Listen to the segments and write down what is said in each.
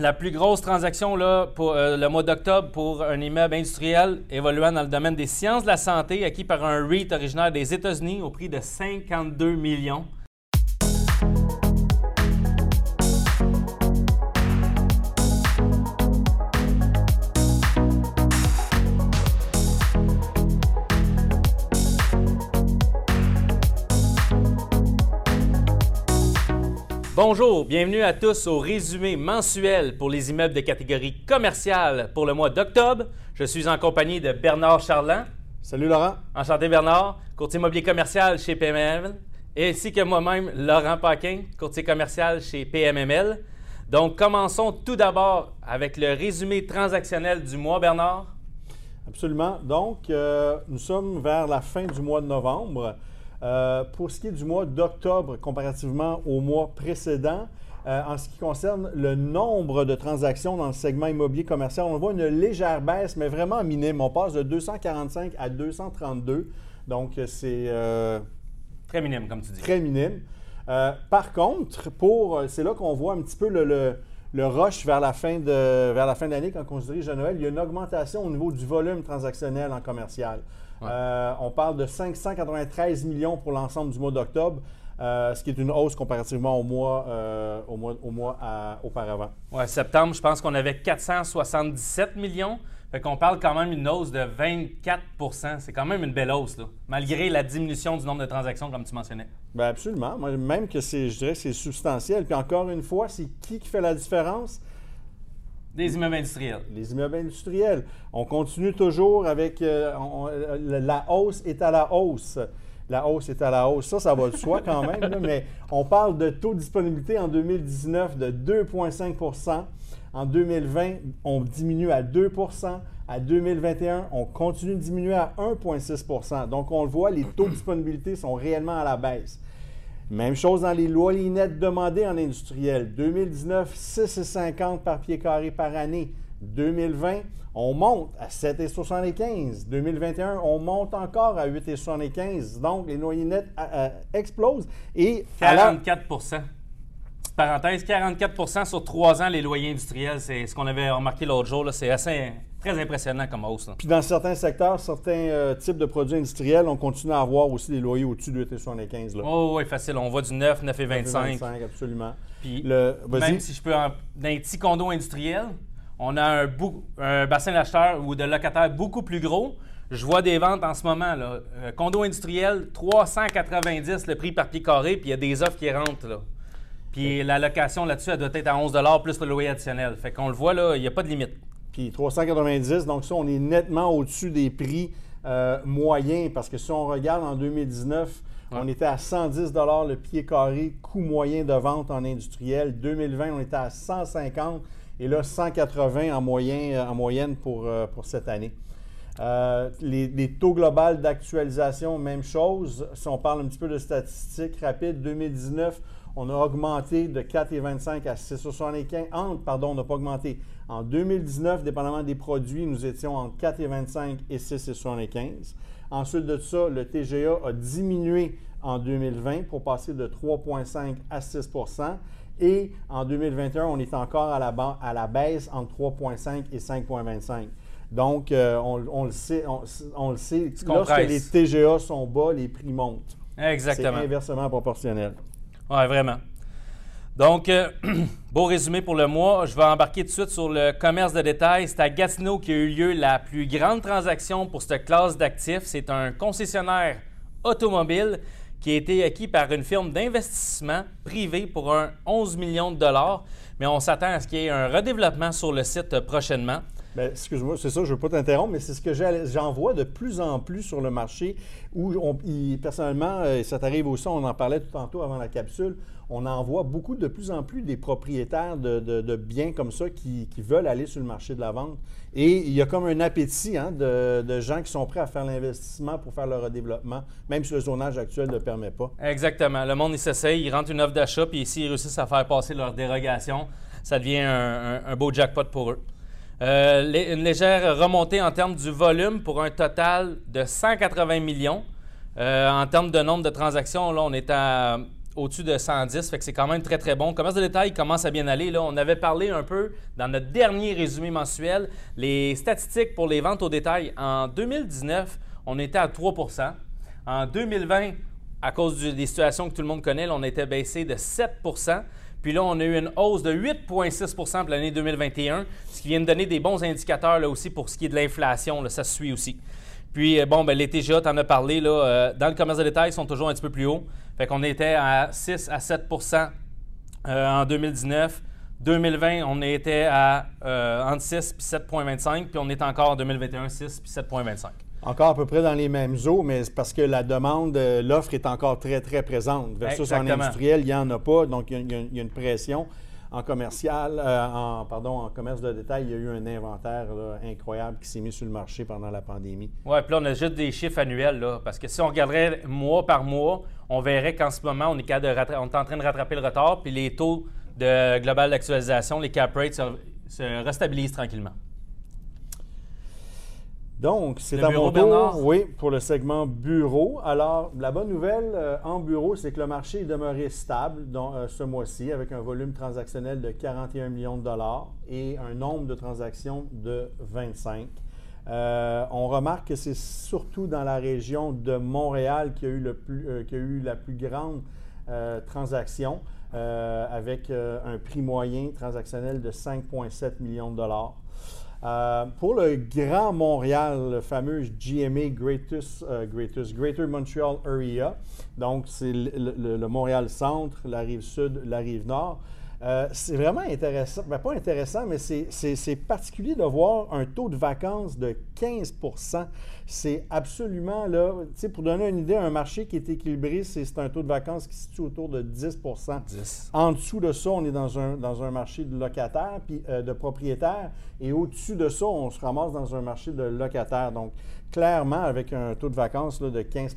La plus grosse transaction pour euh, le mois d'octobre pour un immeuble industriel évoluant dans le domaine des sciences de la santé, acquis par un REIT originaire des États-Unis au prix de 52 millions. Bonjour, bienvenue à tous au résumé mensuel pour les immeubles de catégorie commerciale pour le mois d'octobre. Je suis en compagnie de Bernard Charland. Salut Laurent. Enchanté Bernard, courtier immobilier commercial chez PMML, ainsi que moi-même, Laurent Paquin, courtier commercial chez PMML. Donc, commençons tout d'abord avec le résumé transactionnel du mois, Bernard. Absolument. Donc, euh, nous sommes vers la fin du mois de novembre. Euh, pour ce qui est du mois d'octobre comparativement au mois précédent, euh, en ce qui concerne le nombre de transactions dans le segment immobilier commercial, on voit une légère baisse, mais vraiment minime. On passe de 245 à 232. Donc, c'est... Euh, très minime, comme tu dis. Très minime. par contre, pour, c'est là qu'on voit un petit peu le, le, rush vers la fin de vers la fin d'année quand on se dirige à Noël. Il y a une augmentation au niveau du volume transactionnel en commercial. Euh, on parle de 593 millions pour l'ensemble du mois d'octobre. Euh, ce qui est une hausse comparativement au mois, euh, au mois, au mois auparavant. Oui, septembre, je pense qu'on avait 477 millions. Fait qu'on parle quand même d'une hausse de 24% C'est quand même une belle hausse, là, malgré la diminution du nombre de transactions, comme tu mentionnais. Bien, absolument. Même que c'est, je dirais que c'est substantiel. Puis encore une fois, c'est qui qui fait la différence? Des immeubles industriels. Les immeubles industriels. On continue toujours avec euh, la hausse est à la hausse. La hausse est à la hausse. Ça, ça va de soi quand même, mais on parle de taux de disponibilité en 2019 de 2,5 En 2020, on diminue à 2% À 2021, on continue de diminuer à 1,6% Donc, on le voit, les taux de disponibilité sont réellement à la baisse. Même chose dans les loyers nets demandés en industriel. 2019, 6,50 par pied carré par année. 2020, on monte à 7,75. 2021, on monte encore à 8,75. Donc, les loyers nets euh, euh, explosent. Et 44 parenthèse, 44% sur trois ans, les loyers industriels, c'est ce qu'on avait remarqué l'autre jour. C'est assez très impressionnant comme hausse. Puis dans certains secteurs, certains euh, types de produits industriels, on continue à avoir aussi des loyers au-dessus de 8,75. Oh oui, facile. On voit du 9, 9,25. 9,25, absolument. Puis le, même si je peux, dans un petit condo industriel, on a un, bassin d'acheteurs ou de locataires beaucoup plus gros. Je vois des ventes en ce moment. Là. Euh, condo industriel, 390 le prix par pied carré, puis il y a des offres qui rentrent. Là. Puis la location là-dessus, elle doit être à 11 plus le loyer additionnel. Fait qu'on le voit, là, il n'y a pas de limite. Puis 390, donc ça, on est nettement au-dessus des prix euh, moyens parce que si on regarde en 2019, on était à 110 le pied carré, coût moyen de vente en industriel. 2020, on était à 150 et là, 180 en, moyen, euh, en moyenne pour, euh, pour cette année. les, les, taux globaux d'actualisation, même chose. Si on parle un petit peu de statistiques rapides, 2019, on a augmenté de 4,25 à 6,75. pardon, on n'a pas augmenté. En 2019, dépendamment des produits, nous étions entre 4,25 et 6,75. Ensuite de ça, le TGA a diminué en 2020 pour passer de 3,5 à 6% et en 2021, on est encore à la, à la baisse entre 3,5 et 5,25. Donc, euh, on, le sait, on, le sait lorsque les TGA sont bas, les prix montent. Exactement. C'est inversement proportionnel. Oui, vraiment. Donc, euh, beau résumé pour le mois. Je vais embarquer tout de suite sur le commerce de détail. C'est à Gatineau qui a eu lieu la plus grande transaction pour cette classe d'actifs. C'est un concessionnaire automobile qui a été acquis par une firme d'investissement privé pour un 11 millions de dollars. Mais on s'attend à ce qu'il y ait un redéveloppement sur le site prochainement. Bien, excuse-moi, c'est ça, je ne veux pas t'interrompre, mais c'est ce que j'en vois de plus en plus sur le marché où, on, personnellement, euh, ça t'arrive aussi, on en parlait tout tantôt avant la capsule, on en voit beaucoup de plus en plus des propriétaires de, biens comme ça qui, veulent aller sur le marché de la vente. Et il y a comme un appétit hein, de, gens qui sont prêts à faire l'investissement pour faire le redéveloppement, même si le zonage actuel ne le permet pas. Exactement. Le monde, il s'essaye, ils rentrent une offre d'achat, puis s'ils réussissent à faire passer leur dérogation, ça devient un beau jackpot pour eux. Euh, une légère remontée en termes du volume pour un total de 180 millions. Euh, en termes de nombre de transactions, là, on est au-dessus de 110, fait que c'est quand même très, très bon. Commerce de détail commence à bien aller. Là, on avait parlé un peu dans notre dernier résumé mensuel, les statistiques pour les ventes au détail. En 2019, on était à 3% En 2020, à cause des situations que tout le monde connaît, on était baissé de 7 puis là, on a eu une hausse de 8,6 pour l'année 2021, ce qui vient de donner des bons indicateurs là, aussi pour ce qui est de l'inflation. Ça suit aussi. Puis, euh, bon, ben, les TGA, tu en as parlé, là, euh, dans le commerce de détail, ils sont toujours un petit peu plus hauts. Fait qu'on était à 6 à 7% euh, en 2019. 2020, on était à entre 6 et 7,25, puis on est encore en 2021, 6 puis 7,25. Encore à peu près dans les mêmes eaux, mais c'est parce que la demande, l'offre est encore très, très présente. Versus en industriel, il n'y en a pas, donc il y, a une pression. En commercial, euh, en, pardon, en commerce de détail, il y a eu un inventaire incroyable qui s'est mis sur le marché pendant la pandémie. Oui, puis là, on a juste des chiffres annuels, là, parce que si on regarderait mois par mois, on verrait qu'en ce moment, on est, on est en train de rattraper le retard, puis les taux de global d'actualisation, les cap rates, se restabilisent tranquillement. Donc, c'est à mon tour, oui, pour le segment bureau. Alors, la bonne nouvelle euh, en bureau, c'est que le marché est demeuré stable euh, ce mois-ci avec un volume transactionnel de 41 millions de dollars et un nombre de transactions de 25. Euh, on remarque que c'est surtout dans la région de Montréal qu'il y a eu, le plus, a eu la plus grande transaction avec un prix moyen transactionnel de 5,7 millions de dollars. Euh, pour le Grand Montréal, le fameux GMA euh, Greater Montreal Area, donc c'est le, Montréal Centre, la rive sud, la rive nord. Euh, c'est vraiment intéressant, ben, pas intéressant, mais c'est particulier de voir un taux de vacances de 15% C'est absolument là, tu sais, pour donner une idée, un marché qui est équilibré, c'est un taux de vacances qui se situe autour de 10% En dessous de ça, on est dans un, dans un marché de locataires, puis euh, de propriétaires, et au-dessus de ça, on se ramasse dans un marché de locataires. Donc, clairement, avec un taux de vacances de 15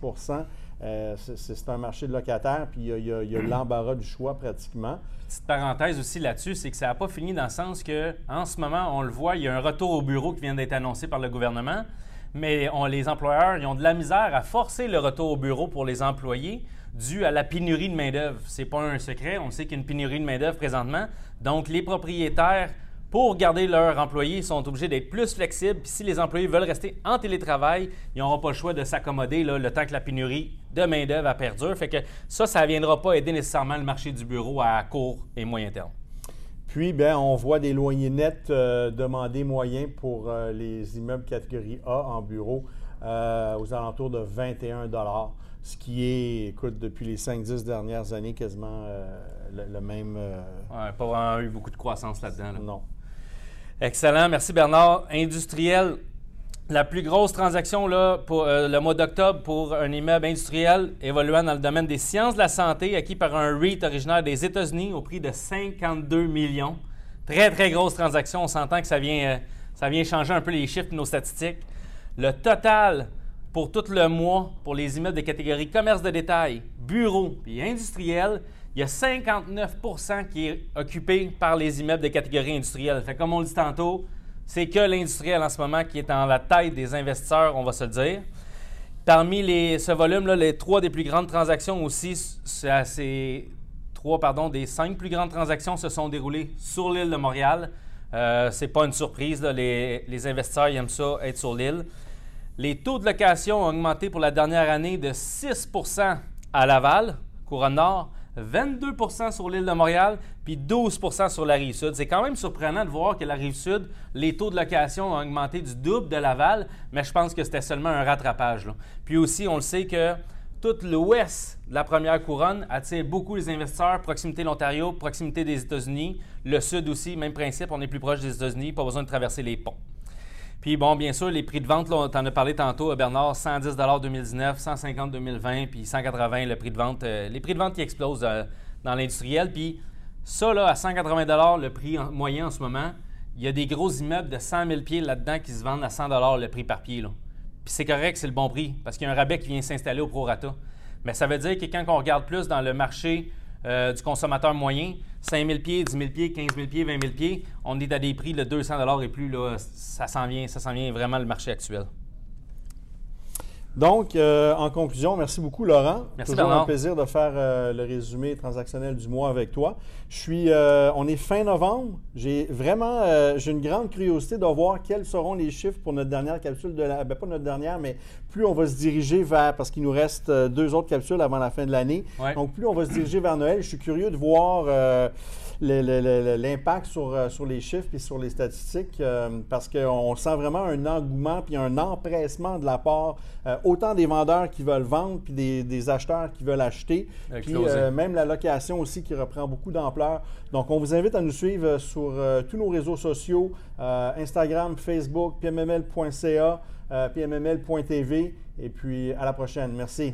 euh, c'est un marché de locataires, puis il y a, l'embarras du choix pratiquement. Petite parenthèse aussi là-dessus, c'est que ça n'a pas fini dans le sens que, en ce moment, on le voit, il y a un retour au bureau qui vient d'être annoncé par le gouvernement, mais les employeurs, ils ont de la misère à forcer le retour au bureau pour les employés dû à la pénurie de main-d'œuvre. C'est pas un secret, on sait qu'il y a une pénurie de main-d'œuvre présentement. Donc, les propriétaires pour garder leurs employés, ils sont obligés d'être plus flexibles. Puis si les employés veulent rester en télétravail, ils n'auront pas le choix de s'accommoder le temps que la pénurie de main-d'œuvre a perdure. Fait que ça, ça ne viendra pas aider nécessairement le marché du bureau à court et moyen terme. Puis, bien, on voit des loyers nets euh, demandés moyens pour euh, les immeubles catégorie A en bureau euh, aux alentours de 21 ce qui est, écoute, depuis les 5-10 dernières années, quasiment le, même. pas vraiment eu beaucoup de croissance là-dedans. Non. Excellent. Merci Bernard. Industriel, la plus grosse transaction pour euh, le mois d'octobre pour un immeuble industriel évoluant dans le domaine des sciences de la santé, acquis par un REIT originaire des États-Unis au prix de 52 millions. Très, très grosse transaction. On s'entend que ça vient, euh, ça vient changer un peu les chiffres de nos statistiques. Le total pour tout le mois pour les immeubles de catégorie commerce de détail, bureau et industriel, il y a 59% qui est occupé par les immeubles de catégorie industrielle. Fait comme on le dit tantôt, c'est que l'industriel en ce moment qui est en la tête des investisseurs, on va se le dire. Parmi ce volume-là, les trois des plus grandes transactions aussi, ces trois, pardon, des cinq plus grandes transactions se sont déroulées sur l'île de Montréal. Euh, c'est pas une surprise, les, investisseurs aiment ça, être sur l'île. Les taux de location ont augmenté pour la dernière année de 6% à Laval, Couronne Nord, 22% sur l'île de Montréal, puis 12% sur la rive sud. C'est quand même surprenant de voir que la rive sud, les taux de location ont augmenté du double de Laval, mais je pense que c'était seulement un rattrapage. Puis aussi, on le sait que tout l'ouest de la première couronne attire beaucoup les investisseurs, proximité de l'Ontario, proximité des États-Unis. Le sud aussi, même principe, on est plus proche des États-Unis, pas besoin de traverser les ponts. Puis bon, bien sûr, les prix de vente, on t'en a parlé tantôt, Bernard, 110 2019, 150 2020, puis 180 le prix de vente. Euh, les prix de vente qui explosent euh, dans l'industriel. Puis ça, là, à 180 le prix moyen en ce moment, il y a des gros immeubles de 100 000 pieds là-dedans qui se vendent à 100 le prix par pied. Là. Puis c'est correct, c'est le bon prix, parce qu'il y a un rabais qui vient s'installer au prorata. Mais ça veut dire que quand on regarde plus dans le marché euh, du consommateur moyen, 5 000 pieds, 10 000 pieds, 15 000 pieds, 20 000 pieds, on est à des prix de 200 et plus. Ça s'en vient vraiment le marché actuel. Donc, euh, en conclusion, merci beaucoup, Laurent. Merci, Toujours Bernard. un plaisir de faire euh, le résumé transactionnel du mois avec toi. Je suis, euh, on est fin novembre. J'ai vraiment, j'ai une grande curiosité de voir quels seront les chiffres pour notre dernière capsule de la, ben, pas notre dernière, mais plus on va se diriger vers, parce qu'il nous reste deux autres capsules avant la fin de l'année. Ouais. Donc, plus on va se diriger vers Noël, je suis curieux de voir l'impact sur, sur les chiffres et sur les statistiques parce qu'on sent vraiment un engouement puis un empressement de la part autant des vendeurs qui veulent vendre puis des, des acheteurs qui veulent acheter. Puis euh, même la location aussi qui reprend beaucoup d'ampleur. Donc, on vous invite à nous suivre euh, sur euh, tous nos réseaux sociaux, Instagram, Facebook, pmml.ca, pmml.tv. Et puis, à la prochaine. Merci.